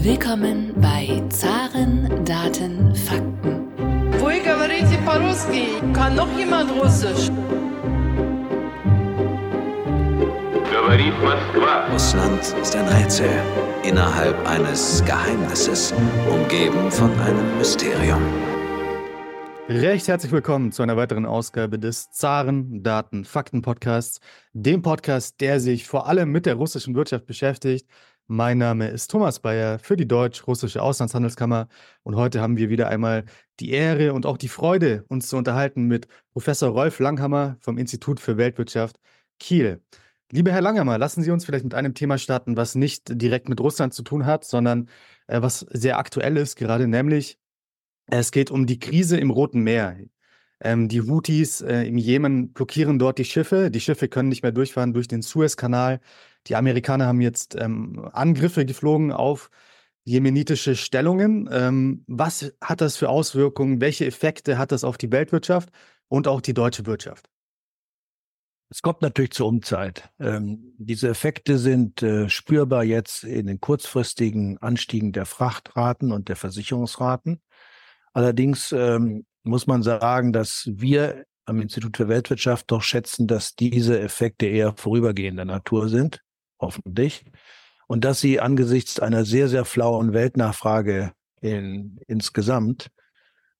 Willkommen bei Zaren, Daten, Fakten. Вы говорите по-русски? Kann noch jemand Russisch? Говорит Москва. Russland ist ein Rätsel innerhalb eines Geheimnisses, umgeben von einem Mysterium. Recht herzlich willkommen zu einer weiteren Ausgabe des Zaren Daten Fakten Podcasts, dem Podcast, der sich vor allem mit der russischen Wirtschaft beschäftigt. mein Name ist Thomas Bayer für die Deutsch-Russische Auslandshandelskammer und heute haben wir wieder einmal die Ehre und auch die Freude, uns zu unterhalten mit Professor Rolf Langhammer vom Institut für Weltwirtschaft Kiel. Lieber Herr Langhammer, lassen Sie uns vielleicht mit einem Thema starten, was nicht direkt mit Russland zu tun hat, sondern äh, was sehr aktuell ist gerade, nämlich es geht um die Krise im Roten Meer. Ähm, die Houthis äh, im Jemen blockieren dort die Schiffe. Die Schiffe können nicht mehr durchfahren durch den Suezkanal. Die Amerikaner haben jetzt ähm, Angriffe geflogen auf jemenitische Stellungen. Ähm, was hat das für Auswirkungen? Welche Effekte hat das auf die Weltwirtschaft und auch die deutsche Wirtschaft? Es kommt natürlich zur Umzeit. Ähm, diese Effekte sind äh, spürbar jetzt in den kurzfristigen Anstiegen der Frachtraten und der Versicherungsraten. Allerdings ähm, muss man sagen, dass wir am Institut für Weltwirtschaft doch schätzen, dass diese Effekte eher vorübergehender Natur sind, hoffentlich, und dass sie angesichts einer sehr, sehr flauen Weltnachfrage in, insgesamt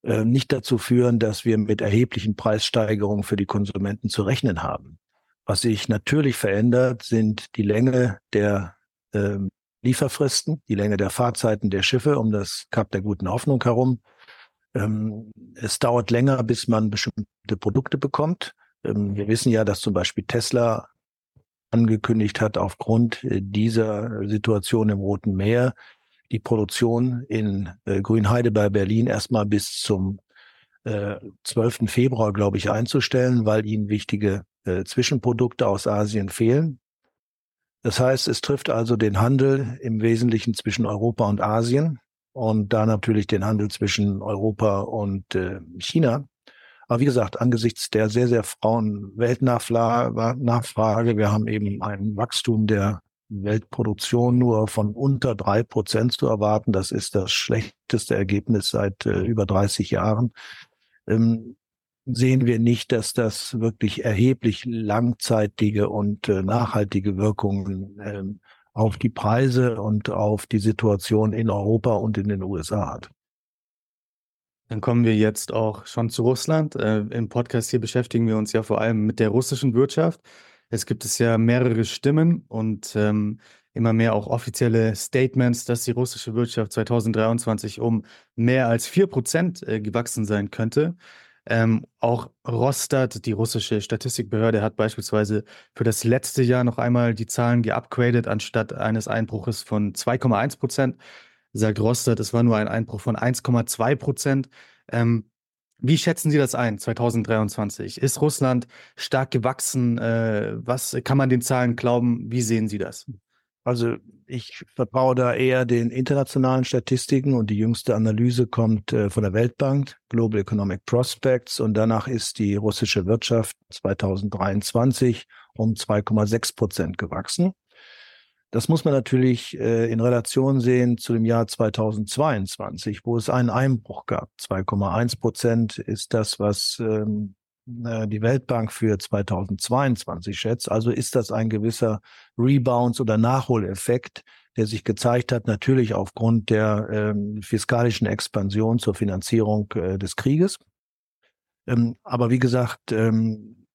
äh, nicht dazu führen, dass wir mit erheblichen Preissteigerungen für die Konsumenten zu rechnen haben. Was sich natürlich verändert, sind die Länge der äh, Lieferfristen, die Länge der Fahrzeiten der Schiffe um das Kap der guten Hoffnung herum ähm, es dauert länger, bis man bestimmte Produkte bekommt. Ähm, wir wissen ja, dass zum Beispiel Tesla angekündigt hat, aufgrund äh, dieser Situation im Roten Meer die Produktion in äh, Grünheide bei Berlin erstmal bis zum äh, 12. Februar, glaube ich, einzustellen, weil ihnen wichtige äh, Zwischenprodukte aus Asien fehlen. Das heißt, es trifft also den Handel im Wesentlichen zwischen Europa und Asien und da natürlich den Handel zwischen Europa und äh, China. Aber wie gesagt, angesichts der sehr, sehr frauen Weltnachfrage, wir haben eben ein Wachstum der Weltproduktion nur von unter drei Prozent zu erwarten. Das ist das schlechteste Ergebnis seit äh, über 30 Jahren. Ähm, sehen wir nicht, dass das wirklich erheblich langzeitige und äh, nachhaltige Wirkungen ähm, auf die Preise und auf die Situation in Europa und in den USA hat. Dann kommen wir jetzt auch schon zu Russland. Äh, Im Podcast hier beschäftigen wir uns ja vor allem mit der russischen Wirtschaft. Es gibt es ja mehrere Stimmen und ähm, immer mehr auch offizielle Statements, dass die russische Wirtschaft 2023 um mehr als 4 Prozent äh, gewachsen sein könnte. Ähm, auch Rostat, die russische Statistikbehörde, hat beispielsweise für das letzte Jahr noch einmal die Zahlen geupgradet, anstatt eines Einbruches von 2,1 Prozent. Sagt Rostat, es war nur ein Einbruch von 1,2 Prozent. Ähm, wie schätzen Sie das ein, 2023? Ist Russland stark gewachsen? Äh, was kann man den Zahlen glauben? Wie sehen Sie das? Also ich vertraue da eher den internationalen Statistiken und die jüngste Analyse kommt äh, von der Weltbank, Global Economic Prospects, und danach ist die russische Wirtschaft 2023 um 2,6 Prozent gewachsen. Das muss man natürlich äh, in Relation sehen zu dem Jahr 2022, wo es einen Einbruch gab. 2,1 Prozent ist das, was ähm, äh, die Weltbank für 2022 schätzt. Also ist das ein gewisser Rebounds- oder Nachholeffekt, der sich gezeigt hat, natürlich aufgrund der ähm, fiskalischen Expansion zur Finanzierung äh, des Krieges. Ähm, aber wie gesagt, ähm,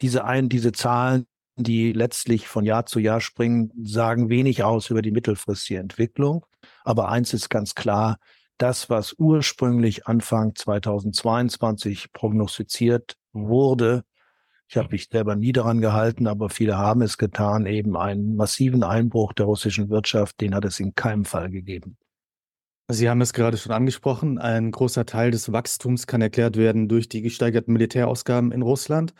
diese ein, diese Zahlen, die letztlich von Jahr zu Jahr springen, sagen wenig aus über die mittelfristige Entwicklung. Aber eins ist ganz klar, das, was ursprünglich Anfang 2022 prognostiziert wurde, ich habe mich selber nie daran gehalten, aber viele haben es getan, eben einen massiven Einbruch der russischen Wirtschaft, den hat es in keinem Fall gegeben. Sie haben es gerade schon angesprochen. Ein großer Teil des Wachstums kann erklärt werden durch die gesteigerten Militärausgaben in Russland.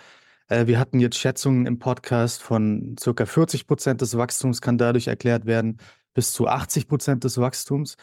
Äh, wir hatten jetzt Schätzungen im Podcast von circa 40 Prozent des Wachstums kann dadurch erklärt werden, bis zu 80 Prozent des Wachstums.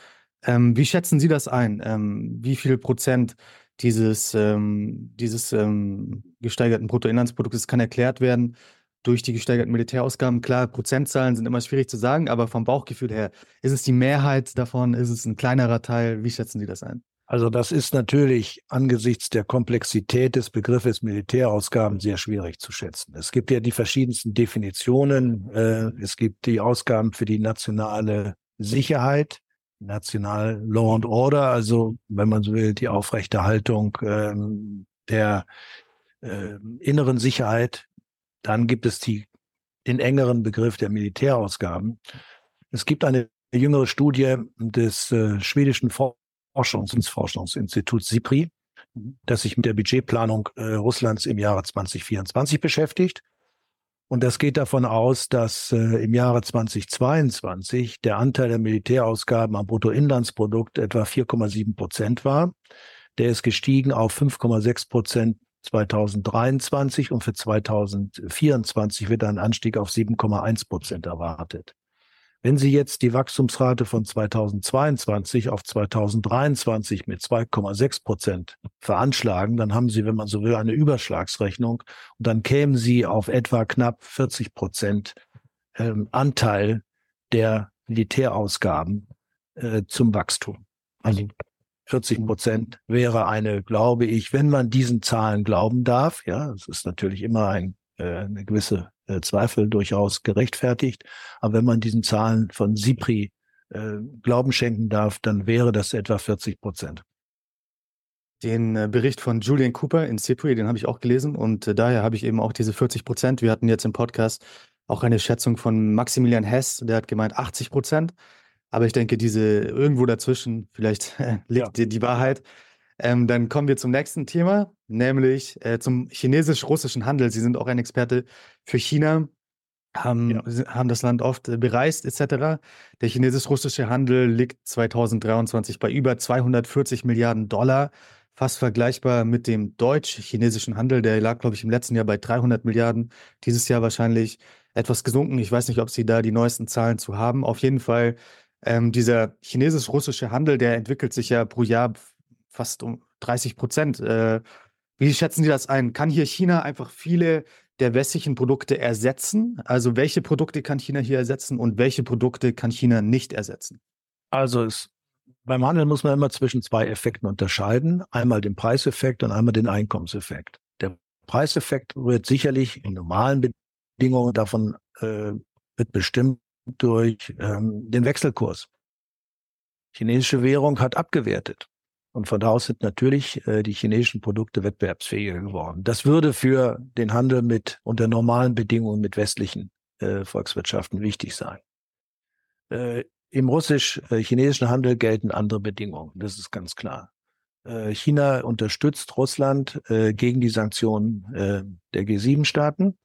Ähm, wie schätzen Sie das ein? Ähm, wie viel Prozent dieses, ähm, dieses ähm, gesteigerten Bruttoinlandsproduktes kann erklärt werden durch die gesteigerten Militärausgaben. Klar, Prozentzahlen sind immer schwierig zu sagen, aber vom Bauchgefühl her, ist es die Mehrheit davon? Ist es ein kleinerer Teil? Wie schätzen Sie das ein? Also das ist natürlich angesichts der Komplexität des Begriffes Militärausgaben sehr schwierig zu schätzen. Es gibt ja die verschiedensten Definitionen. Äh, es gibt die Ausgaben für die nationale Sicherheit, national Law and Order, also wenn man so will, die Aufrechterhaltung ähm, der äh, inneren Sicherheit. Dann gibt es die, den engeren Begriff der Militärausgaben. Es gibt eine jüngere Studie des äh, schwedischen Forschungs- Forschungsinstituts SIPRI, das sich mit der Budgetplanung äh, Russlands im Jahre 2024 beschäftigt. Und das geht davon aus, dass äh, im Jahre 2022 der Anteil der Militärausgaben am Bruttoinlandsprodukt etwa 4,7 Prozent war. Der ist gestiegen auf 5,6 Prozent 2023 und für 2024 wird ein Anstieg auf 7,1 Prozent erwartet. Wenn Sie jetzt die Wachstumsrate von 2022 auf 2023 mit 2,6 Prozent veranschlagen, dann haben Sie, wenn man so will, eine Überschlagsrechnung und dann kämen Sie auf etwa knapp 40 Prozent ähm, Anteil der Militärausgaben äh, zum Wachstum. Also 40 Prozent wäre eine, glaube ich, wenn man diesen Zahlen glauben darf, ja, es ist natürlich immer ein, eine gewisse äh, Zweifel durchaus gerechtfertigt, aber wenn man diesen Zahlen von SIPRI äh, Glauben schenken darf, dann wäre das etwa 40 Prozent. Den äh, Bericht von Julian Cooper in CIPRI, den habe ich auch gelesen und äh, daher habe ich eben auch diese 40 Prozent. Wir hatten jetzt im Podcast auch eine Schätzung von Maximilian Hess, der hat gemeint 80 Prozent. Aber ich denke, diese irgendwo dazwischen, vielleicht liegt ja. die, Wahrheit. Ähm, dann kommen wir zum nächsten Thema, nämlich äh, zum chinesisch-russischen Handel. Sie sind auch ein Experte für China, haben, ja. haben das Land oft äh, bereist etc. Der chinesisch-russische Handel liegt 2023 bei über 240 Milliarden Dollar, fast vergleichbar mit dem deutsch-chinesischen Handel. Der lag, glaube ich, im letzten Jahr bei 300 Milliarden, dieses Jahr wahrscheinlich etwas gesunken. Ich weiß nicht, ob Sie da die neuesten Zahlen zu haben. Auf jeden Fall ähm, dieser chinesisch-russische Handel, der entwickelt sich ja pro Jahr fast um 30 Prozent. Äh, wie schätzen Sie das ein? Kann hier China einfach viele der westlichen Produkte ersetzen? Also welche Produkte kann China hier ersetzen und welche Produkte kann China nicht ersetzen? Also es, beim Handel muss man immer zwischen zwei Effekten unterscheiden. Einmal den Preiseffekt und einmal den Einkommenseffekt. Der Preiseffekt wird sicherlich in normalen Bedingungen davon äh, wird bestimmt durch ähm, den Wechselkurs. Chinesische Währung hat abgewertet. Und von da aus sind natürlich äh, die chinesischen Produkte wettbewerbsfähiger geworden. Das würde für den Handel mit unter normalen Bedingungen mit westlichen äh, Volkswirtschaften wichtig sein. Äh, Im russisch-chinesischen Handel gelten andere Bedingungen. Das ist ganz klar. Äh, China unterstützt Russland äh, gegen die Sanktionen äh, der G7-Staaten.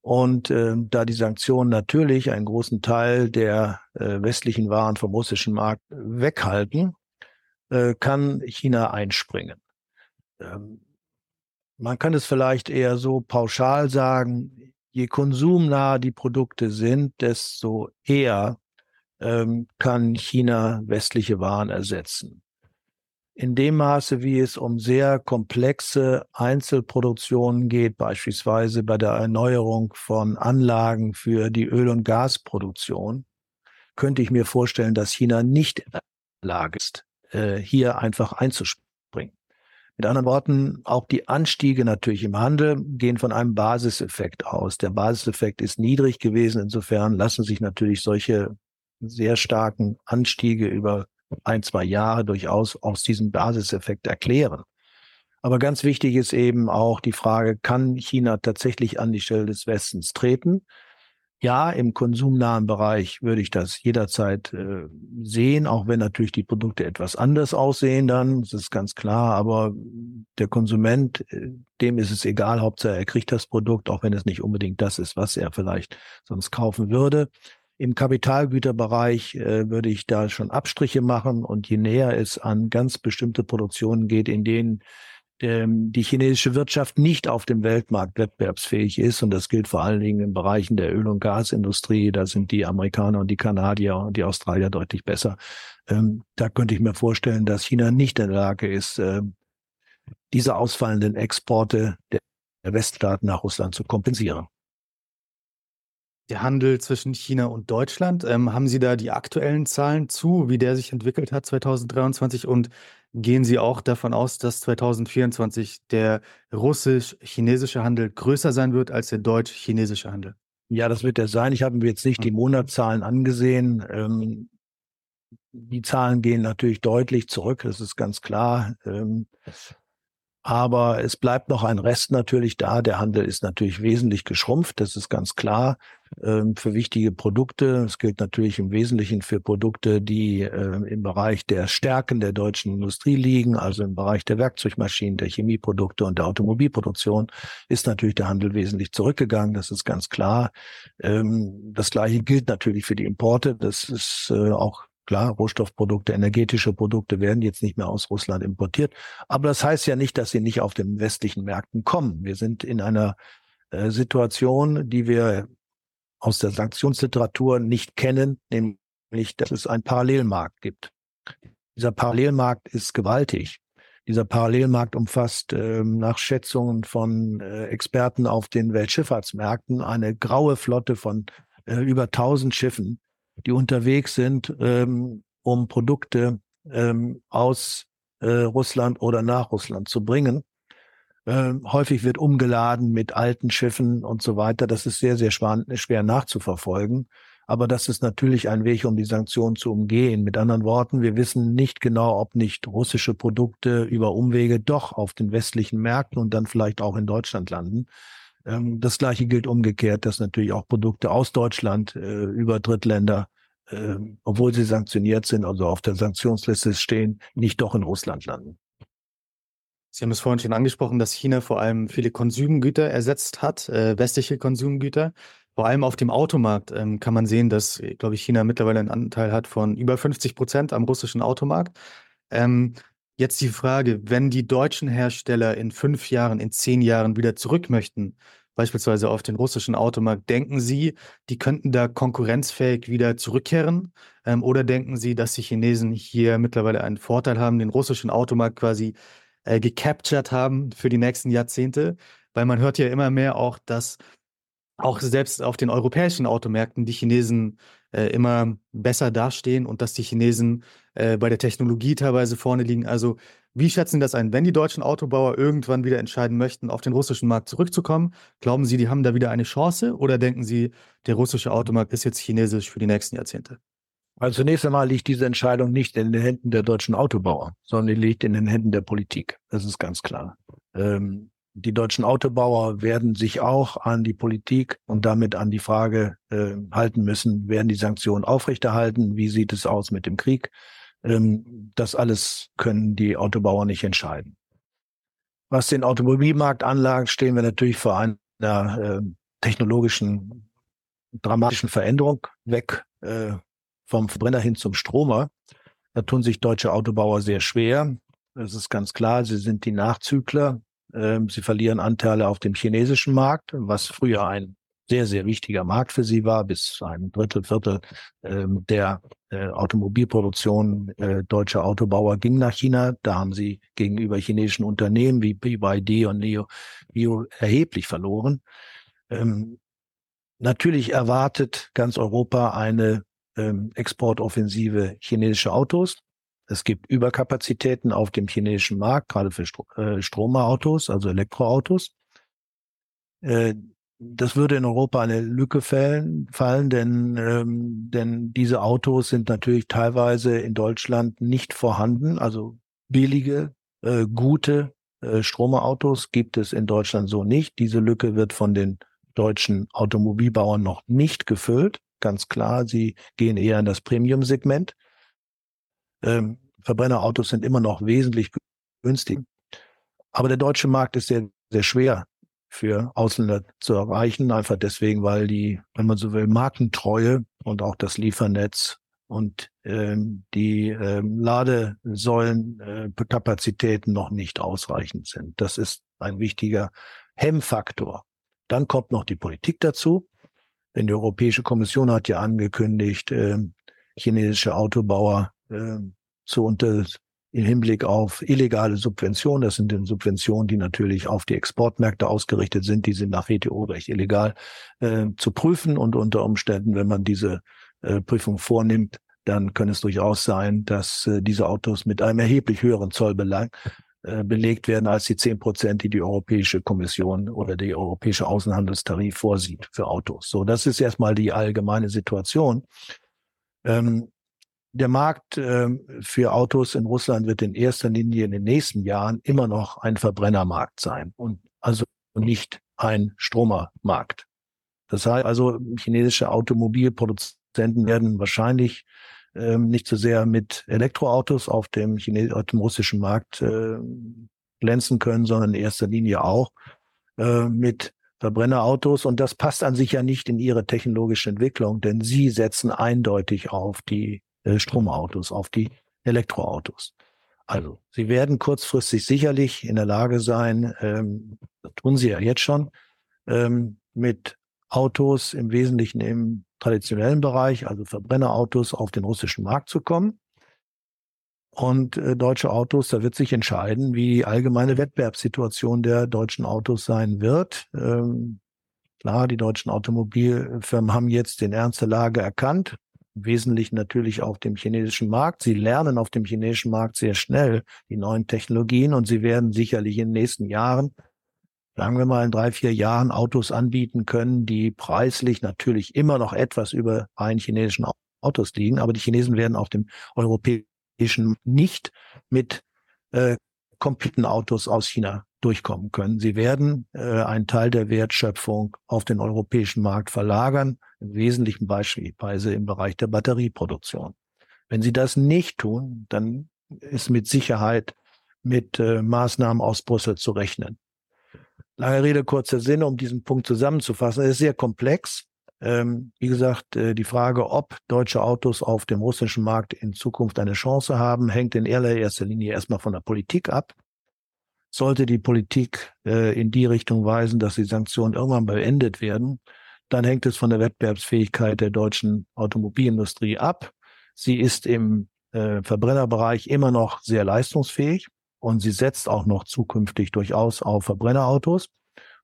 Und äh, da die Sanktionen natürlich einen großen Teil der äh, westlichen Waren vom russischen Markt weghalten, äh, kann China einspringen. Ähm, man kann es vielleicht eher so pauschal sagen, je konsumnah die Produkte sind, desto eher ähm, kann China westliche Waren ersetzen in dem Maße, wie es um sehr komplexe Einzelproduktionen geht, beispielsweise bei der Erneuerung von Anlagen für die Öl- und Gasproduktion, könnte ich mir vorstellen, dass China nicht in der Lage ist, äh, hier einfach einzuspringen. Mit anderen Worten, auch die Anstiege natürlich im Handel gehen von einem Basiseffekt aus. Der Basiseffekt ist niedrig gewesen. Insofern lassen sich natürlich solche sehr starken Anstiege über ein, zwei Jahre durchaus aus diesem Basiseffekt erklären. Aber ganz wichtig ist eben auch die Frage, kann China tatsächlich an die Stelle des Westens treten? Ja, im konsumnahen Bereich würde ich das jederzeit äh, sehen, auch wenn natürlich die Produkte etwas anders aussehen dann, das ist ganz klar, aber der Konsument, äh, dem ist es egal, Hauptsache er kriegt das Produkt, auch wenn es nicht unbedingt das ist, was er vielleicht sonst kaufen würde. Im Kapitalgüterbereich äh, würde ich da schon Abstriche machen. Und je näher es an ganz bestimmte Produktionen geht, in denen die chinesische Wirtschaft nicht auf dem Weltmarkt wettbewerbsfähig ist. Und das gilt vor allen Dingen in Bereichen der Öl- und Gasindustrie. Da sind die Amerikaner und die Kanadier und die Australier deutlich besser. Ähm, da könnte ich mir vorstellen, dass China nicht in der Lage ist, äh, diese ausfallenden Exporte der Weststaaten nach Russland zu kompensieren. Der Handel zwischen China und Deutschland. Ähm, haben Sie da die aktuellen Zahlen zu, wie der sich entwickelt hat 2023? Und gehen Sie auch davon aus, dass 2024 der russisch-chinesische Handel größer sein wird als der deutsch-chinesische Handel? Ja, das wird er sein. Ich habe mir jetzt nicht die Monatszahlen angesehen. Ähm, die Zahlen gehen natürlich deutlich zurück, das ist ganz klar. Ähm, aber es bleibt noch ein Rest natürlich da. Der Handel ist natürlich wesentlich geschrumpft, das ist ganz klar. Ähm, für wichtige Produkte. Es gilt natürlich im Wesentlichen für Produkte, die äh, im Bereich der Stärken der deutschen Industrie liegen, also im Bereich der Werkzeugmaschinen, der Chemieprodukte und der Automobilproduktion, ist natürlich der Handel wesentlich zurückgegangen. Das ist ganz klar. Ähm, das Gleiche gilt natürlich für die Importe. Das ist äh, auch Klar, Rohstoffprodukte, energetische Produkte werden jetzt nicht mehr aus Russland importiert. Aber das heißt ja nicht, dass sie nicht auf den westlichen Märkten kommen. Wir sind in einer äh, Situation, die wir aus der Sanktionsliteratur nicht kennen, nämlich, dass es einen Parallelmarkt gibt. Dieser Parallelmarkt ist gewaltig. Dieser Parallelmarkt umfasst äh, nach Schätzungen von äh, Experten auf den Weltschifffahrtsmärkten eine graue Flotte von äh, über 1000 Schiffen, die unterwegs sind, ähm, um Produkte ähm, aus äh, Russland oder nach Russland zu bringen. Ähm, häufig wird umgeladen mit alten Schiffen und so weiter. Das ist sehr, sehr schwer, schwer nachzuverfolgen. Aber das ist natürlich ein Weg, um die Sanktionen zu umgehen. Mit anderen Worten, wir wissen nicht genau, ob nicht russische Produkte über Umwege doch auf den westlichen Märkten und dann vielleicht auch in Deutschland landen. Ähm, das gleiche gilt umgekehrt, dass natürlich auch Produkte aus Deutschland äh, über Drittländer, äh, obwohl sie sanktioniert sind, also auf der Sanktionsliste stehen, nicht doch in Russland landen. Sie haben es vorhin schon angesprochen, dass China vor allem viele Konsumgüter ersetzt hat, äh, westliche Konsumgüter. Vor allem auf dem Automarkt ähm, kann man sehen, dass, glaube ich, China mittlerweile einen Anteil hat von über 50 Prozent am russischen Automarkt. Ähm, Jetzt die Frage, wenn die deutschen Hersteller in fünf Jahren, in zehn Jahren wieder zurück möchten, beispielsweise auf den russischen Automarkt, denken Sie, die könnten da konkurrenzfähig wieder zurückkehren? Ähm, oder denken Sie, dass die Chinesen hier mittlerweile einen Vorteil haben, den russischen Automarkt quasi äh, gecaptured haben für die nächsten Jahrzehnte? Weil man hört ja immer mehr auch, dass auch selbst auf den europäischen Automärkten die Chinesen äh, immer besser dastehen und dass die Chinesen äh, bei der Technologie teilweise vorne liegen. Also wie schätzen Sie das ein? Wenn die deutschen Autobauer irgendwann wieder entscheiden möchten, auf den russischen Markt zurückzukommen, glauben Sie, die haben da wieder eine Chance oder denken Sie, der russische Automarkt ist jetzt chinesisch für die nächsten Jahrzehnte? Also zunächst einmal liegt diese Entscheidung nicht in den Händen der deutschen Autobauer, sondern die liegt in den Händen der Politik. Das ist ganz klar. Ähm, die deutschen Autobauer werden sich auch an die Politik und damit an die Frage äh, halten müssen, werden die Sanktionen aufrechterhalten? Wie sieht es aus mit dem Krieg? Ähm, das alles können die Autobauer nicht entscheiden. Was den Automobilmarkt anlangt, stehen wir natürlich vor einer äh, technologischen, dramatischen Veränderung weg äh, vom Verbrenner hin zum Stromer. Da tun sich deutsche Autobauer sehr schwer. Das ist ganz klar. Sie sind die Nachzügler sie verlieren Anteile auf dem chinesischen Markt, was früher ein sehr, sehr wichtiger Markt für sie war, bis ein Drittel, Viertel ähm, der äh, Automobilproduktion äh, deutscher Autobauer ging nach China. Da haben sie gegenüber chinesischen Unternehmen wie BYD und Neo, Neo erheblich verloren. Ähm, natürlich erwartet ganz Europa eine Exportoffensive chinesische Autos. Es gibt Überkapazitäten auf dem chinesischen Markt, gerade für Stro äh, Stromautos, also Elektroautos. Äh, das würde in Europa eine Lücke fallen, fallen denn, ähm, denn diese Autos sind natürlich teilweise in Deutschland nicht vorhanden. Also billige, äh, gute äh, Stromerautos gibt es in Deutschland so nicht. Diese Lücke wird von den deutschen Automobilbauern noch nicht gefüllt. Ganz klar, sie gehen eher in das Premium-Segment. Ähm, Verbrennerautos sind immer noch wesentlich günstig. Aber der deutsche Markt ist sehr, sehr schwer für Ausländer zu erreichen, einfach deswegen, weil die, wenn man so will, Markentreue und auch das Liefernetz und ähm, die ähm, Ladesäulenkapazitäten äh, noch nicht ausreichend sind. Das ist ein wichtiger Hemmfaktor. Dann kommt noch die Politik dazu. Denn die Europäische Kommission hat ja angekündigt, äh, chinesische Autobauer äh, zu, unter, im Hinblick auf illegale Subventionen. Das sind dann Subventionen, die natürlich auf die Exportmärkte ausgerichtet sind. Die sind nach WTO-Recht illegal äh, zu prüfen und unter Umständen, wenn man diese äh, Prüfung vornimmt, dann kann es durchaus sein, dass äh, diese Autos mit einem erheblich höheren Zollbelag äh, belegt werden als die zehn Prozent, die die Europäische Kommission oder die Europäische Außenhandelstarif vorsieht für Autos. So, das ist erstmal die allgemeine Situation. Ähm, der Markt äh, für Autos in Russland wird in erster Linie in den nächsten Jahren immer noch ein Verbrennermarkt sein und also nicht ein Stromermarkt. Das heißt also, chinesische Automobilproduzenten werden wahrscheinlich ähm, nicht so sehr mit Elektroautos auf dem, Chines auf dem russischen Markt äh, glänzen können, sondern in erster Linie auch äh, mit Verbrennerautos. Und das passt an sich ja nicht in ihre technologische Entwicklung, denn sie setzen eindeutig auf die äh, Stromautos, auf die Elektroautos. Also, sie werden kurzfristig sicherlich in der Lage sein, ähm, das tun sie ja jetzt schon, ähm, mit Autos im Wesentlichen im traditionellen Bereich, also Verbrennerautos, auf den russischen Markt zu kommen. Und äh, deutsche Autos, da wird sich entscheiden, wie die allgemeine Wettbewerbssituation der deutschen Autos sein wird. Ähm, klar, die deutschen Automobilfirmen haben jetzt den Ernst der Lage erkannt, im Wesentlichen natürlich auf dem chinesischen Markt. Sie lernen auf dem chinesischen Markt sehr schnell die neuen Technologien und sie werden sicherlich in den nächsten Jahren sagen wir mal in drei, vier Jahren Autos anbieten können, die preislich natürlich immer noch etwas über rein chinesischen Autos liegen. Aber die Chinesen werden auf dem europäischen nicht mit äh, kompletten Autos aus China durchkommen können. Sie werden äh, einen Teil der Wertschöpfung auf den europäischen Markt verlagern, im Wesentlichen beispielsweise im Bereich der Batterieproduktion. Wenn sie das nicht tun, dann ist mit Sicherheit mit äh, Maßnahmen aus Brüssel zu rechnen. Lange Rede, kurzer Sinn, um diesen Punkt zusammenzufassen. Es ist sehr komplex. Ähm, wie gesagt, äh, die Frage, ob deutsche Autos auf dem russischen Markt in Zukunft eine Chance haben, hängt in erster Linie erstmal von der Politik ab. Sollte die Politik äh, in die Richtung weisen, dass die Sanktionen irgendwann beendet werden, dann hängt es von der Wettbewerbsfähigkeit der deutschen Automobilindustrie ab. Sie ist im äh, Verbrennerbereich immer noch sehr leistungsfähig und sie setzt auch noch zukünftig durchaus auf Verbrennerautos.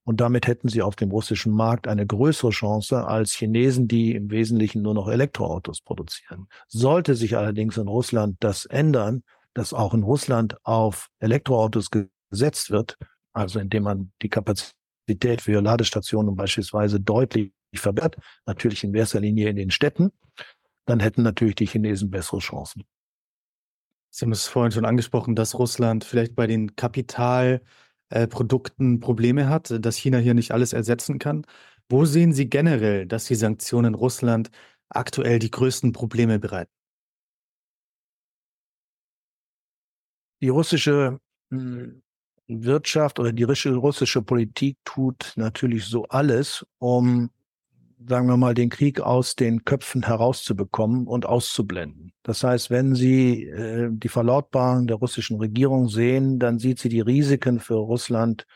Und damit hätten sie auf dem russischen Markt eine größere Chance als Chinesen, die im Wesentlichen nur noch Elektroautos produzieren. Sollte sich allerdings in Russland das ändern, dass auch in Russland auf Elektroautos gesetzt wird, also indem man die Kapazität für Ladestationen beispielsweise deutlich verbessert, natürlich in erster Linie in den Städten, dann hätten natürlich die Chinesen bessere Chancen. Sie haben es vorhin schon angesprochen, dass Russland vielleicht bei den Kapitalprodukten äh, Probleme hat, dass China hier nicht alles ersetzen kann. Wo sehen Sie generell, dass die Sanktionen Russland aktuell die größten Probleme bereiten? Die russische hm, Wirtschaft oder die russische Politik tut natürlich so alles, um sagen wir mal, den Krieg aus den Köpfen herauszubekommen und auszublenden. Das heißt, wenn Sie äh, die Verlautbarung der russischen Regierung sehen, dann sieht sie die Risiken für Russland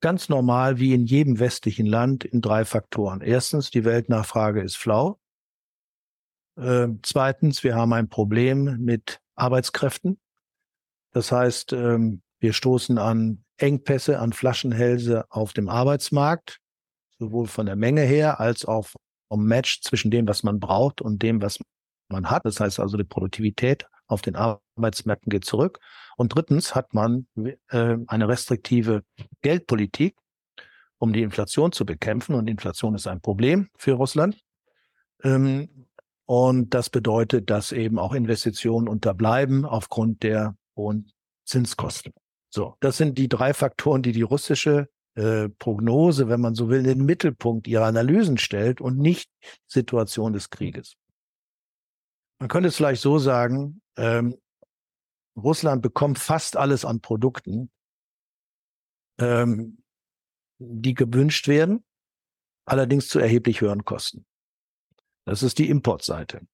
ganz normal wie in jedem westlichen Land in drei Faktoren. Erstens, die Weltnachfrage ist flau. Äh, zweitens, wir haben ein Problem mit Arbeitskräften. Das heißt, ähm, wir stoßen an Engpässe, an Flaschenhälse auf dem Arbeitsmarkt sowohl von der Menge her als auch vom Match zwischen dem, was man braucht und dem, was man hat. Das heißt also, die Produktivität auf den Arbeitsmärkten geht zurück. Und drittens hat man äh, eine restriktive Geldpolitik, um die Inflation zu bekämpfen. Und Inflation ist ein Problem für Russland. Ähm, und das bedeutet, dass eben auch Investitionen unterbleiben aufgrund der hohen Zinskosten. So, das sind die drei Faktoren, die die russische äh, Prognose, wenn man so will, in den Mittelpunkt ihrer Analysen stellt und nicht Situation des Krieges. Man könnte es vielleicht so sagen, ähm, Russland bekommt fast alles an Produkten, ähm, die gewünscht werden, allerdings zu erheblich höheren Kosten. Das ist die Importseite.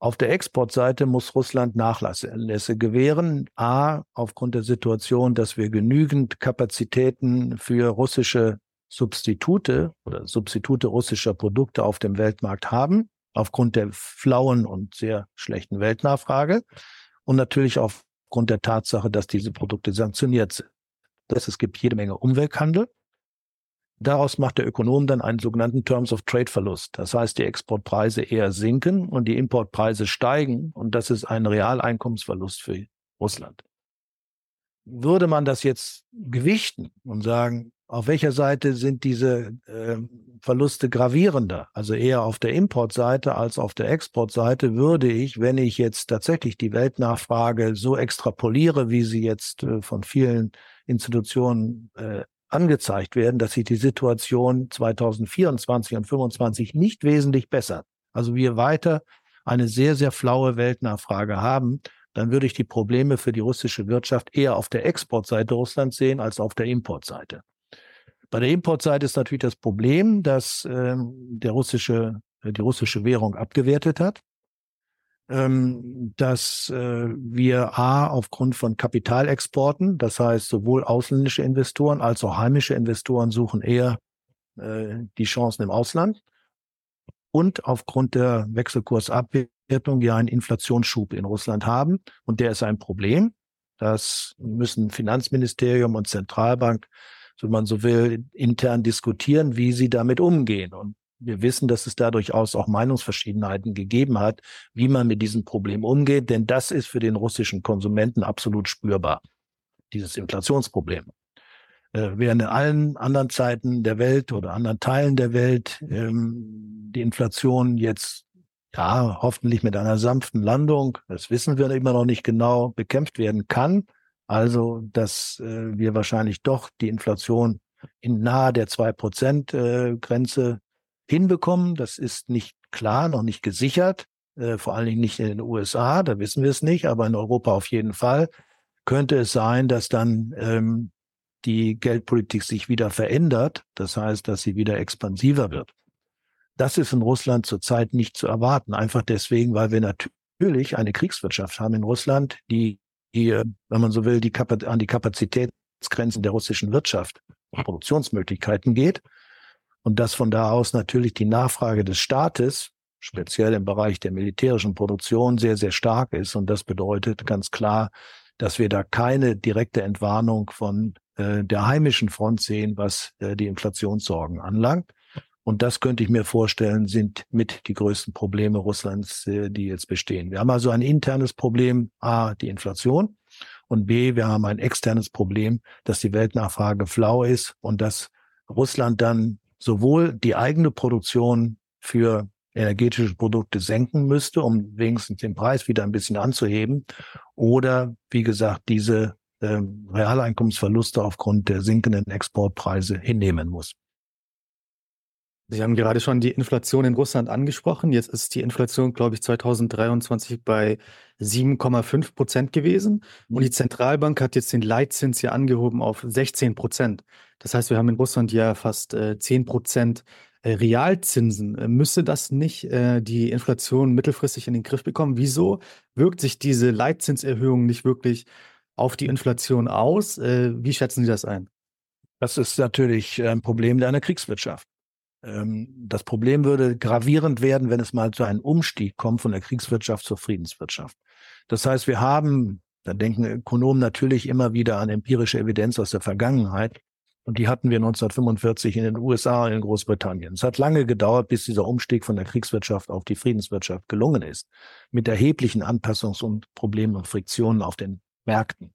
Auf der Exportseite muss Russland Nachlässe gewähren. A, aufgrund der Situation, dass wir genügend Kapazitäten für russische Substitute oder Substitute russischer Produkte auf dem Weltmarkt haben, aufgrund der flauen und sehr schlechten Weltnachfrage. Und natürlich auf aufgrund der Tatsache, dass diese Produkte sanktioniert sind. Das, es gibt jede Menge Umwelthandel. Daraus macht der Ökonom dann einen sogenannten Terms of Trade Verlust. Das heißt, die Exportpreise eher sinken und die Importpreise steigen und das ist ein Realeinkommensverlust für Russland. Würde man das jetzt gewichten und sagen, auf welcher Seite sind diese äh, Verluste gravierender? Also eher auf der Importseite als auf der Exportseite würde ich, wenn ich jetzt tatsächlich die Weltnachfrage so extrapoliere, wie sie jetzt äh, von vielen Institutionen äh, angezeigt werden, dass sich die Situation 2024 und 2025 nicht wesentlich bessert. Also wir weiter eine sehr, sehr flaue Weltnachfrage haben, dann würde ich die Probleme für die russische Wirtschaft eher auf der Exportseite Russlands sehen als auf der Importseite. Bei der Importseite ist natürlich das Problem, dass ähm, der russische, die russische Währung abgewertet hat, ähm, dass äh, wir A aufgrund von Kapitalexporten, das heißt sowohl ausländische Investoren als auch heimische Investoren suchen eher äh, die Chancen im Ausland und aufgrund der Wechselkursabwertung ja einen Inflationsschub in Russland haben und der ist ein Problem. Das müssen Finanzministerium und Zentralbank wenn man so will, intern diskutieren, wie sie damit umgehen. Und wir wissen, dass es da durchaus auch Meinungsverschiedenheiten gegeben hat, wie man mit diesem Problem umgeht, denn das ist für den russischen Konsumenten absolut spürbar, dieses Inflationsproblem. Äh, während in allen anderen Zeiten der Welt oder anderen Teilen der Welt ähm, die Inflation jetzt ja hoffentlich mit einer sanften Landung, das wissen wir immer noch nicht genau, bekämpft werden kann, also, dass äh, wir wahrscheinlich doch die Inflation in nahe der 2-Prozent-Grenze äh, hinbekommen. Das ist nicht klar, noch nicht gesichert, äh, vor allen Dingen nicht in den USA, da wissen wir es nicht, aber in Europa auf jeden Fall. Könnte es sein, dass dann ähm, die Geldpolitik sich wieder verändert, das heißt, dass sie wieder expansiver wird. Das ist in Russland zurzeit nicht zu erwarten, einfach deswegen, weil wir natürlich eine Kriegswirtschaft haben in Russland, die die, wenn man so will, die an die Kapazitätsgrenzen der russischen Wirtschaft, Produktionsmöglichkeiten geht. Und dass von da aus natürlich die Nachfrage des Staates, speziell im Bereich der militärischen Produktion, sehr, sehr stark ist. Und das bedeutet ganz klar, dass wir da keine direkte Entwarnung von äh, der heimischen Front sehen, was äh, die Inflationssorgen anlangt. Und das könnte ich mir vorstellen, sind mit die größten Probleme Russlands, äh, die jetzt bestehen. Wir haben also ein internes Problem, A, die Inflation und B, wir haben ein externes Problem, dass die Weltnachfrage flau ist und dass Russland dann sowohl die eigene Produktion für energetische Produkte senken müsste, um wenigstens den Preis wieder ein bisschen anzuheben, oder wie gesagt, diese äh, Realeinkommensverluste aufgrund der sinkenden Exportpreise hinnehmen muss. Sie haben gerade schon die Inflation in Russland angesprochen. Jetzt ist die Inflation, glaube ich, 2023 bei 7,5 Prozent gewesen. Und die mhm. Zentralbank hat jetzt den Leitzins ja angehoben auf 16 Prozent. Das heißt, wir haben in Russland ja fast äh, 10 Prozent äh, Realzinsen. Äh, müsste das nicht äh, die Inflation mittelfristig in den Griff bekommen? Wieso wirkt sich diese Leitzinserhöhung nicht wirklich auf die Inflation aus? Äh, wie schätzen Sie das ein? Das ist natürlich ein Problem einer Kriegswirtschaft. Ähm, das Problem würde gravierend werden, wenn es mal zu einem Umstieg kommt von der Kriegswirtschaft zur Friedenswirtschaft. Das heißt, wir haben, da denken Ökonomen natürlich immer wieder an empirische Evidenz aus der Vergangenheit. Und die hatten wir 1945 in den USA und in Großbritannien. Es hat lange gedauert, bis dieser Umstieg von der Kriegswirtschaft auf die Friedenswirtschaft gelungen ist. Mit erheblichen Anpassungs- und Problemen und Friktionen auf den Märkten.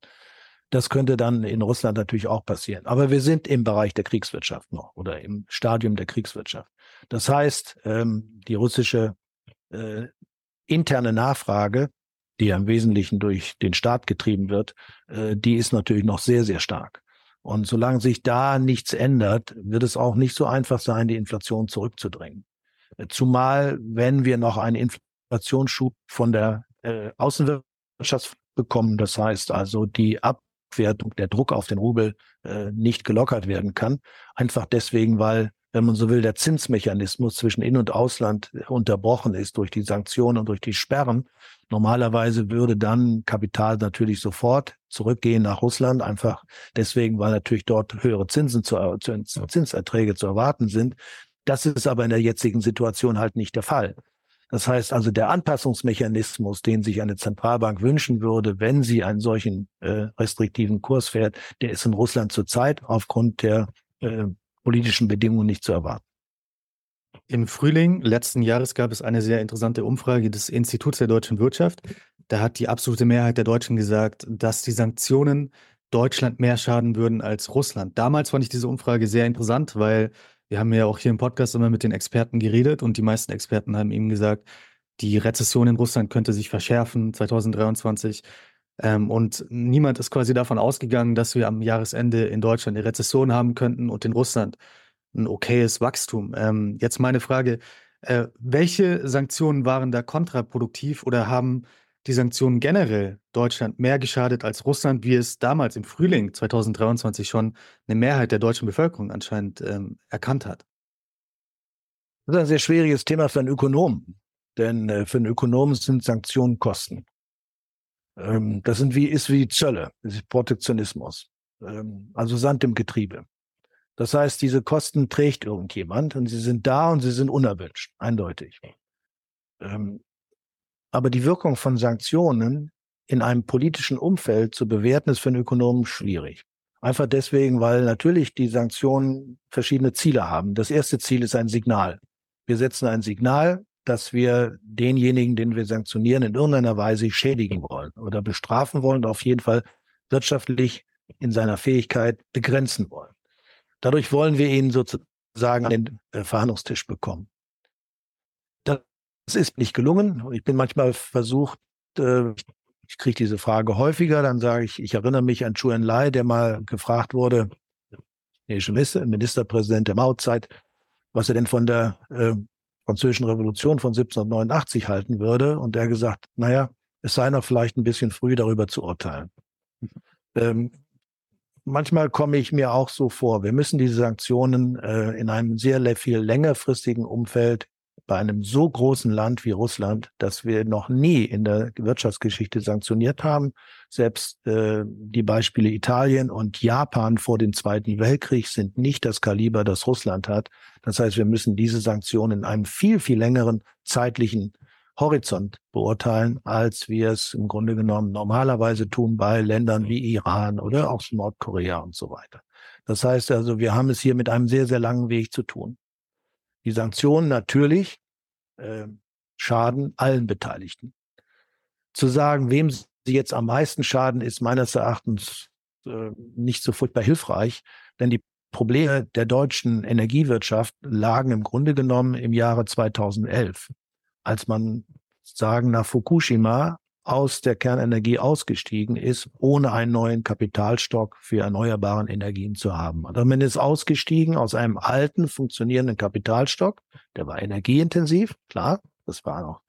Das könnte dann in Russland natürlich auch passieren. Aber wir sind im Bereich der Kriegswirtschaft noch oder im Stadium der Kriegswirtschaft. Das heißt, ähm, die russische äh, interne Nachfrage, die ja im Wesentlichen durch den Staat getrieben wird, äh, die ist natürlich noch sehr, sehr stark. Und solange sich da nichts ändert, wird es auch nicht so einfach sein, die Inflation zurückzudrängen. Zumal, wenn wir noch einen Inflationsschub von der äh, Außenwirtschaft bekommen, das heißt also die Ab Abwertung, der Druck auf den Rubel äh, nicht gelockert werden kann. Einfach deswegen, weil, wenn man so will, der Zinsmechanismus zwischen In- und Ausland äh, unterbrochen ist durch die Sanktionen und durch die Sperren. Normalerweise würde dann Kapital natürlich sofort zurückgehen nach Russland, einfach deswegen, weil natürlich dort höhere Zinsen zu, zu Zinserträge zu erwarten sind. Das ist aber in der jetzigen Situation halt nicht der Fall. Das heißt also, der Anpassungsmechanismus, den sich eine Zentralbank wünschen würde, wenn sie einen solchen äh, restriktiven Kurs fährt, der ist in Russland zurzeit aufgrund der äh, politischen Bedingungen nicht zu erwarten. Im Frühling letzten Jahres gab es eine sehr interessante Umfrage des Instituts der deutschen Wirtschaft. Da hat die absolute Mehrheit der Deutschen gesagt, dass die Sanktionen Deutschland mehr schaden würden als Russland. Damals fand ich diese Umfrage sehr interessant, weil wir haben ja auch hier im Podcast immer mit den Experten geredet und die meisten Experten haben eben gesagt, die Rezession in Russland könnte sich verschärfen 2023. Ähm, und niemand ist quasi davon ausgegangen, dass wir am Jahresende in Deutschland eine Rezession haben könnten und in Russland ein okayes Wachstum. Ähm, jetzt meine Frage, äh, welche Sanktionen waren da kontraproduktiv oder haben die Sanktionen generell Deutschland mehr geschadet als Russland, wie es damals im Frühling 2023 schon eine Mehrheit der deutschen Bevölkerung anscheinend ähm, erkannt hat? Das ist ein sehr schwieriges Thema für einen Ökonomen, denn äh, für einen Ökonomen sind Sanktionen Kosten. Ähm, das sind wie, ist wie Zölle, das ist Protektionismus, ähm, also Sand im Getriebe. Das heißt, diese Kosten trägt irgendjemand und sie sind da und sie sind unerwünscht, eindeutig. Ähm, aber die Wirkung von Sanktionen in einem politischen Umfeld zu bewerten, ist für einen Ökonomen schwierig. Einfach deswegen, weil natürlich die Sanktionen verschiedene Ziele haben. Das erste Ziel ist ein Signal. Wir setzen ein Signal, dass wir denjenigen, den wir sanktionieren, in irgendeiner Weise schädigen wollen oder bestrafen wollen, auf jeden Fall wirtschaftlich in seiner Fähigkeit begrenzen wollen. Dadurch wollen wir ihn sozusagen an den äh, Verhandlungstisch bekommen. Das ist nicht gelungen. Ich bin manchmal versucht, äh, ich kriege diese Frage häufiger, dann sage ich, ich erinnere mich an Chu Enlai, der mal gefragt wurde, Ministerpräsident der Mauzeit, was er denn von der äh, französischen Revolution von 1789 halten würde. Und er gesagt, naja, es sei noch vielleicht ein bisschen früh darüber zu urteilen. Ähm, manchmal komme ich mir auch so vor, wir müssen diese Sanktionen äh, in einem sehr viel längerfristigen Umfeld bei einem so großen Land wie Russland, das wir noch nie in der Wirtschaftsgeschichte sanktioniert haben. Selbst äh, die Beispiele Italien und Japan vor dem Zweiten Weltkrieg sind nicht das Kaliber, das Russland hat. Das heißt, wir müssen diese Sanktionen in einem viel, viel längeren zeitlichen Horizont beurteilen, als wir es im Grunde genommen normalerweise tun bei Ländern wie Iran oder auch Nordkorea und so weiter. Das heißt also, wir haben es hier mit einem sehr, sehr langen Weg zu tun. Die Sanktionen natürlich äh, schaden allen Beteiligten. Zu sagen, wem sie jetzt am meisten schaden, ist meines Erachtens äh, nicht so furchtbar hilfreich, denn die Probleme der deutschen Energiewirtschaft lagen im Grunde genommen im Jahre 2011 als man sagen nach Fukushima aus der Kernenergie ausgestiegen ist, ohne einen neuen Kapitalstock für erneuerbaren Energien zu haben. Also man ist ausgestiegen aus einem alten, funktionierenden Kapitalstock, der war energieintensiv, klar, das war noch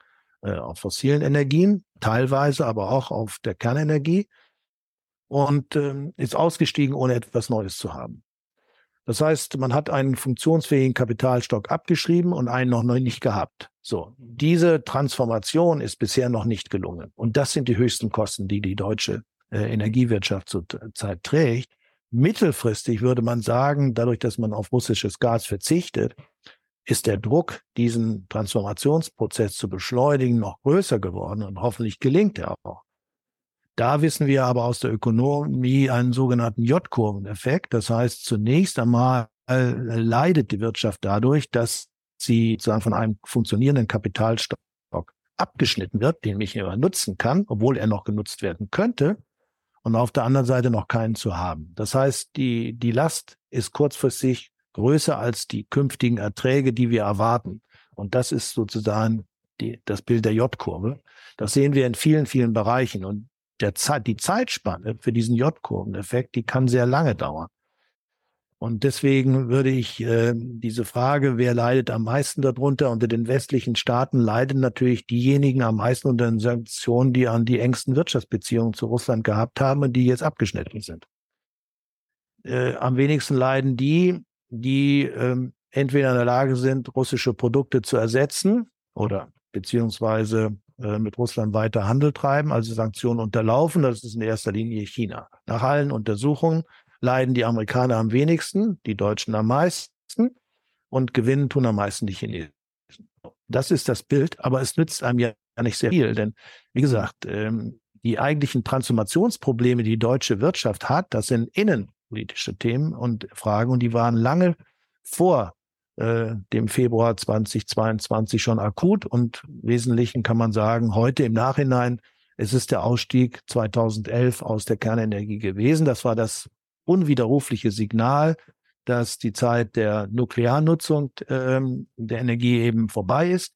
äh, auf fossilen Energien, teilweise aber auch auf der Kernenergie und ähm, ist ausgestiegen, ohne etwas Neues zu haben. Das heißt, man hat einen funktionsfähigen Kapitalstock abgeschrieben und einen noch nicht gehabt. So, diese Transformation ist bisher noch nicht gelungen. Und das sind die höchsten Kosten, die die deutsche äh, Energiewirtschaft zurzeit trägt. Mittelfristig würde man sagen, dadurch, dass man auf russisches Gas verzichtet, ist der Druck, diesen Transformationsprozess zu beschleunigen, noch größer geworden und hoffentlich gelingt er auch. Da wissen wir aber aus der Ökonomie einen sogenannten J-Kurveneffekt. Das heißt, zunächst einmal äh, leidet die Wirtschaft dadurch, dass sie sozusagen von einem funktionierenden Kapitalstock abgeschnitten wird, den ich aber nutzen kann, obwohl er noch genutzt werden könnte, und auf der anderen Seite noch keinen zu haben. Das heißt, die, die Last ist kurzfristig größer als die künftigen Erträge, die wir erwarten. Und das ist sozusagen die, das Bild der J-Kurve. Das sehen wir in vielen, vielen Bereichen. Und der Zeit, die Zeitspanne für diesen J-Kurveneffekt, die kann sehr lange dauern. Und deswegen würde ich äh, diese Frage, wer leidet am meisten darunter? Unter den westlichen Staaten leiden natürlich diejenigen am meisten unter den Sanktionen, die an die engsten Wirtschaftsbeziehungen zu Russland gehabt haben und die jetzt abgeschnitten sind. Äh, am wenigsten leiden die, die äh, entweder in der Lage sind, russische Produkte zu ersetzen oder beziehungsweise äh, mit Russland weiter Handel treiben, also Sanktionen unterlaufen. Das ist in erster Linie China. Nach allen Untersuchungen leiden die Amerikaner am wenigsten, die Deutschen am meisten und gewinnen tun am meisten die Chinesen. Das ist das Bild, aber es nützt einem ja nicht sehr viel, denn wie gesagt, ähm, die eigentlichen Transformationsprobleme, die die deutsche Wirtschaft hat, das sind innenpolitische Themen und Fragen und die waren lange vor äh, dem Februar 2022 schon akut und im Wesentlichen kann man sagen, heute im Nachhinein, es ist der Ausstieg 2011 aus der Kernenergie gewesen. Das war das unwiderrufliche Signal, dass die Zeit der Nuklearnutzung ähm, der Energie eben vorbei ist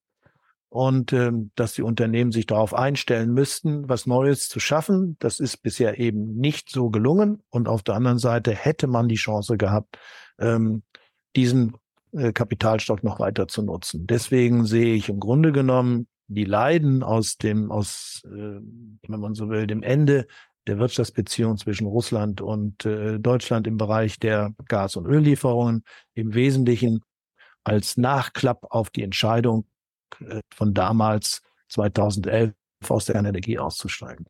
und ähm, dass die Unternehmen sich darauf einstellen müssten, was Neues zu schaffen. Das ist bisher eben nicht so gelungen. Und auf der anderen Seite hätte man die Chance gehabt, ähm, diesen Kapitalstock noch weiter zu nutzen. Deswegen sehe ich im Grunde genommen die Leiden aus dem, aus, äh, wenn man so will, dem Ende der Wirtschaftsbeziehungen zwischen Russland und äh, Deutschland im Bereich der Gas- und Öllieferungen im Wesentlichen als Nachklapp auf die Entscheidung äh, von damals 2011 aus der Energie auszusteigen.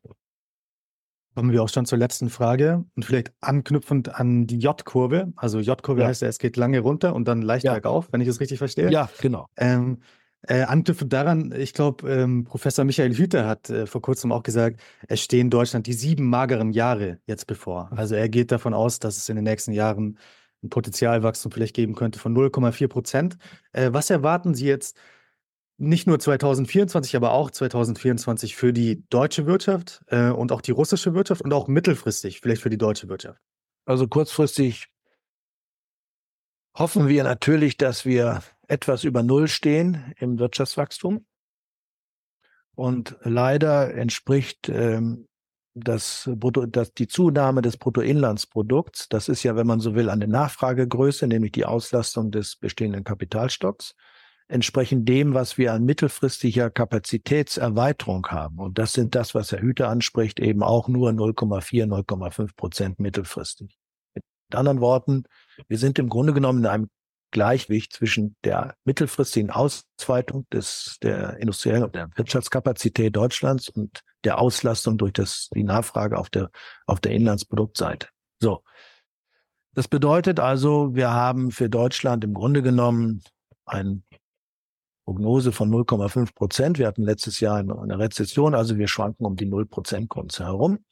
Kommen wir auch schon zur letzten Frage und vielleicht anknüpfend an die J-Kurve. Also J-Kurve ja. heißt ja, es geht lange runter und dann leicht ja. bergauf, wenn ich das richtig verstehe. Ja, genau. Ähm, äh, anknüpfend daran, ich glaube, ähm, Professor Michael Hüter hat äh, vor kurzem auch gesagt, es stehen Deutschland die sieben mageren Jahre jetzt bevor. Also er geht davon aus, dass es in den nächsten Jahren ein Potenzialwachstum vielleicht geben könnte von 0,4 Prozent. Äh, was erwarten Sie jetzt nicht nur 2024, aber auch 2024 für die deutsche Wirtschaft äh, und auch die russische Wirtschaft und auch mittelfristig vielleicht für die deutsche Wirtschaft? Also kurzfristig hoffen wir natürlich, dass wir etwas über Null stehen im Wirtschaftswachstum. Und leider entspricht ähm, das, Brutto, das, die Zunahme des Bruttoinlandsprodukts, das ist ja, wenn man so will, eine Nachfragegröße, nämlich die Auslastung des bestehenden Kapitalstocks entsprechend dem, was wir an mittelfristiger Kapazitätserweiterung haben. Und das sind das, was Herr Hüter anspricht, eben auch nur 0,4, 0,5 Prozent mittelfristig. Mit anderen Worten, wir sind im Grunde genommen in einem Gleichgewicht zwischen der mittelfristigen Ausweitung des, der industriellen und der Wirtschaftskapazität Deutschlands und der Auslastung durch das, die Nachfrage auf der, auf der Inlandsproduktseite. So. Das bedeutet also, wir haben für Deutschland im Grunde genommen ein Prognose von 0,5 Prozent. Wir hatten letztes Jahr eine Rezession, also wir schwanken um die 0 Prozent Grenze herum.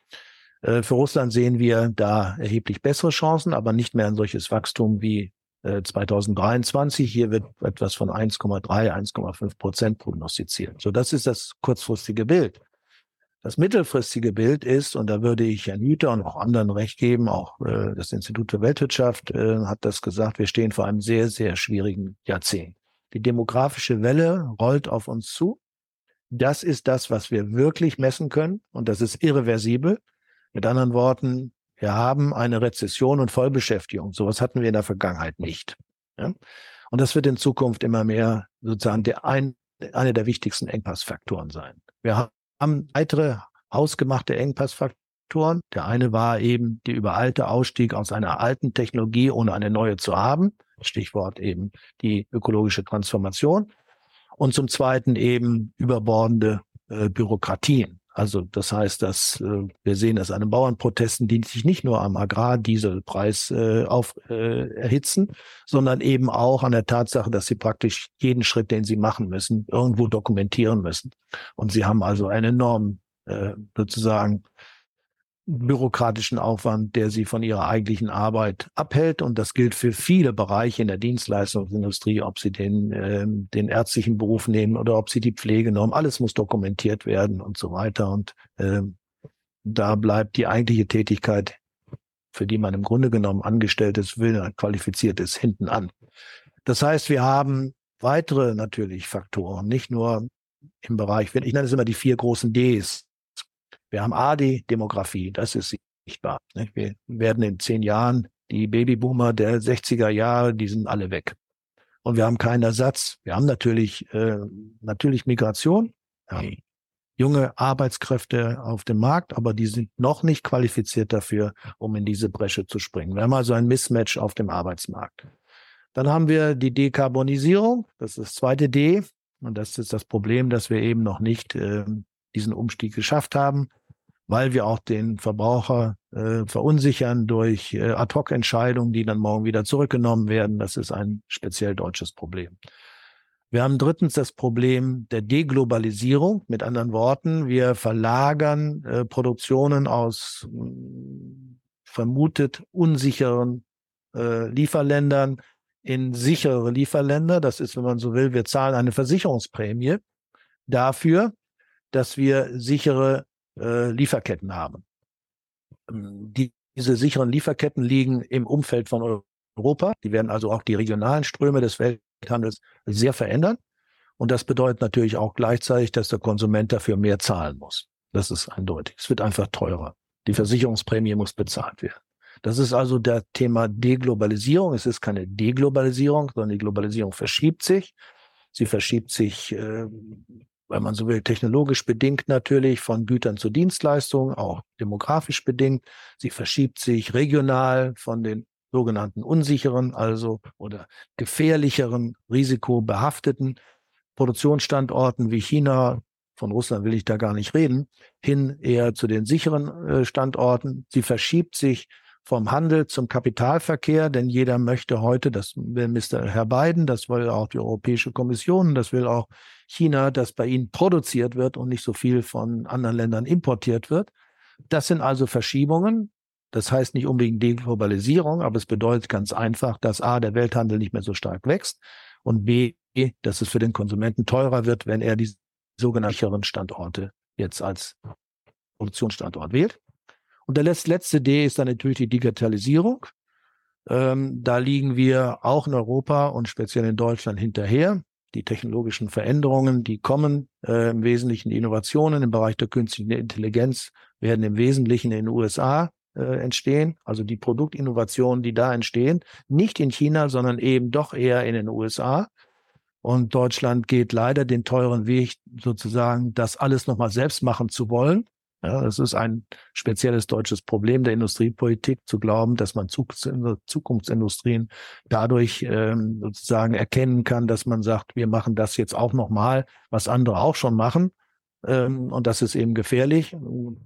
Äh, für Russland sehen wir da erheblich bessere Chancen, aber nicht mehr ein solches Wachstum wie 2023. Äh, Hier wird etwas von 1,3, 1,5 Prozent prognostiziert. So, das ist das kurzfristige Bild. Das mittelfristige Bild ist, und da würde ich Herrn Hüter und auch anderen recht geben, auch äh, das Institut für Weltwirtschaft hat das gesagt, wir stehen vor einem sehr, sehr schwierigen Jahrzehnt. Die demografische Welle rollt auf uns zu. Das ist das, was wir wirklich messen können und das ist irreversibel. Mit anderen Worten, wir haben eine Rezession und Vollbeschäftigung. Sowas hatten wir in der Vergangenheit nicht. Ja? Und das wird in Zukunft immer mehr sozusagen der ein, eine der wichtigsten Engpassfaktoren sein. Wir haben weitere hausgemachte Engpassfaktoren. Der eine war eben der überalte Ausstieg aus einer alten Technologie, ohne eine neue zu haben. Stichwort eben die ökologische Transformation. Und zum Zweiten eben überbordende äh, Bürokratien. Also das heißt, dass äh, wir sehen das an den Bauernprotesten, die sich nicht nur am Agrardieselpreis äh, auf, äh, erhitzen, sondern eben auch an der Tatsache, dass sie praktisch jeden Schritt, den sie machen müssen, irgendwo dokumentieren müssen. Und sie haben also einen enormen äh, sozusagen bürokratischen Aufwand, der sie von ihrer eigentlichen Arbeit abhält. Und das gilt für viele Bereiche in der Dienstleistungsindustrie, ob sie den, äh, den ärztlichen Beruf nehmen oder ob sie die Pflege nehmen. Alles muss dokumentiert werden und so weiter. Und äh, da bleibt die eigentliche Tätigkeit, für die man im Grunde genommen angestellt ist, will, qualifiziert ist, hinten an. Das heißt, wir haben weitere natürlich Faktoren, nicht nur im Bereich, ich nenne es immer die vier großen Ds, wir haben A, die Demografie, das ist sichtbar. Wir werden in zehn Jahren die Babyboomer der 60er Jahre, die sind alle weg. Und wir haben keinen Ersatz. Wir haben natürlich, äh, natürlich Migration, ja, junge Arbeitskräfte auf dem Markt, aber die sind noch nicht qualifiziert dafür, um in diese Bresche zu springen. Wir haben also ein Mismatch auf dem Arbeitsmarkt. Dann haben wir die Dekarbonisierung, das ist das zweite D. Und das ist das Problem, dass wir eben noch nicht äh, diesen Umstieg geschafft haben, weil wir auch den Verbraucher äh, verunsichern durch äh, Ad-hoc-Entscheidungen, die dann morgen wieder zurückgenommen werden. Das ist ein speziell deutsches Problem. Wir haben drittens das Problem der Deglobalisierung. Mit anderen Worten, wir verlagern äh, Produktionen aus mh, vermutet unsicheren äh, Lieferländern in sichere Lieferländer. Das ist, wenn man so will, wir zahlen eine Versicherungsprämie dafür, dass wir sichere äh, Lieferketten haben. Ähm, die, diese sicheren Lieferketten liegen im Umfeld von Europa. Die werden also auch die regionalen Ströme des Welthandels sehr verändern. Und das bedeutet natürlich auch gleichzeitig, dass der Konsument dafür mehr zahlen muss. Das ist eindeutig. Es wird einfach teurer. Die Versicherungsprämie muss bezahlt werden. Das ist also der Thema Deglobalisierung. Es ist keine Deglobalisierung, sondern die Globalisierung verschiebt sich. Sie verschiebt sich, äh, wenn man so will, technologisch bedingt natürlich von Gütern zu Dienstleistungen, auch demografisch bedingt. Sie verschiebt sich regional von den sogenannten unsicheren, also oder gefährlicheren, risikobehafteten Produktionsstandorten wie China, von Russland will ich da gar nicht reden, hin eher zu den sicheren äh, Standorten. Sie verschiebt sich vom Handel zum Kapitalverkehr, denn jeder möchte heute, das will Mr. Herr Biden, das will auch die Europäische Kommission, das will auch China, dass bei ihnen produziert wird und nicht so viel von anderen Ländern importiert wird. Das sind also Verschiebungen. Das heißt nicht unbedingt Deglobalisierung, aber es bedeutet ganz einfach, dass A, der Welthandel nicht mehr so stark wächst und B, dass es für den Konsumenten teurer wird, wenn er die sogenannten Standorte jetzt als Produktionsstandort wählt. Und der letzte D ist dann natürlich die Digitalisierung. Ähm, da liegen wir auch in Europa und speziell in Deutschland hinterher. Die technologischen Veränderungen, die kommen, äh, im Wesentlichen die Innovationen im Bereich der künstlichen Intelligenz werden im Wesentlichen in den USA äh, entstehen. Also die Produktinnovationen, die da entstehen, nicht in China, sondern eben doch eher in den USA. Und Deutschland geht leider den teuren Weg, sozusagen das alles nochmal selbst machen zu wollen. Ja, es ist ein spezielles deutsches Problem der Industriepolitik, zu glauben, dass man Zukunftsindustrien dadurch ähm, sozusagen erkennen kann, dass man sagt, wir machen das jetzt auch nochmal, was andere auch schon machen. Ähm, und das ist eben gefährlich.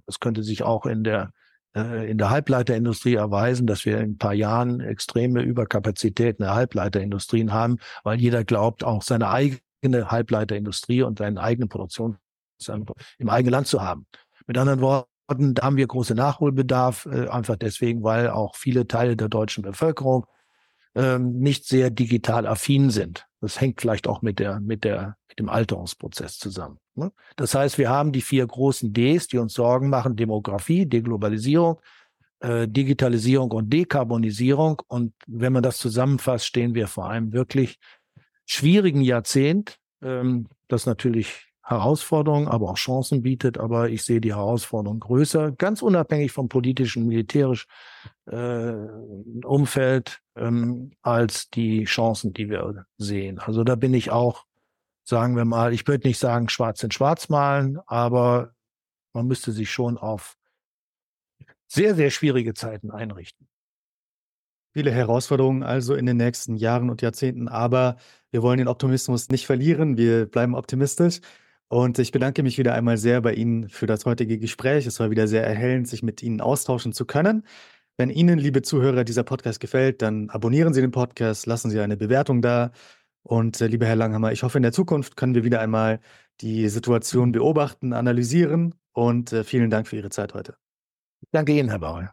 Es könnte sich auch in der äh, in der Halbleiterindustrie erweisen, dass wir in ein paar Jahren extreme Überkapazitäten der Halbleiterindustrien haben, weil jeder glaubt, auch seine eigene Halbleiterindustrie und seinen eigenen Produktion im eigenen Land zu haben. Mit anderen Worten, da haben wir große Nachholbedarf, äh, einfach deswegen, weil auch viele Teile der deutschen Bevölkerung ähm, nicht sehr digital affin sind. Das hängt vielleicht auch mit der, mit der, mit dem Alterungsprozess zusammen. Ne? Das heißt, wir haben die vier großen Ds, die uns Sorgen machen: Demografie, Deglobalisierung, äh, Digitalisierung und Dekarbonisierung. Und wenn man das zusammenfasst, stehen wir vor einem wirklich schwierigen Jahrzehnt, ähm, das natürlich Herausforderungen, aber auch Chancen bietet. Aber ich sehe die Herausforderung größer, ganz unabhängig vom politischen, militärisch äh, Umfeld, ähm, als die Chancen, die wir sehen. Also da bin ich auch, sagen wir mal, ich würde nicht sagen schwarz in schwarz malen, aber man müsste sich schon auf sehr, sehr schwierige Zeiten einrichten. Viele Herausforderungen also in den nächsten Jahren und Jahrzehnten, aber wir wollen den Optimismus nicht verlieren. Wir bleiben optimistisch. Und ich bedanke mich wieder einmal sehr bei Ihnen für das heutige Gespräch. Es war wieder sehr erhellend, sich mit Ihnen austauschen zu können. Wenn Ihnen, liebe Zuhörer, dieser Podcast gefällt, dann abonnieren Sie den Podcast, lassen Sie eine Bewertung da. Und äh, lieber Herr Langhammer, ich hoffe, in der Zukunft können wir wieder einmal die Situation beobachten, analysieren. Und äh, vielen Dank für Ihre Zeit heute. Danke Ihnen, Herr Bauer.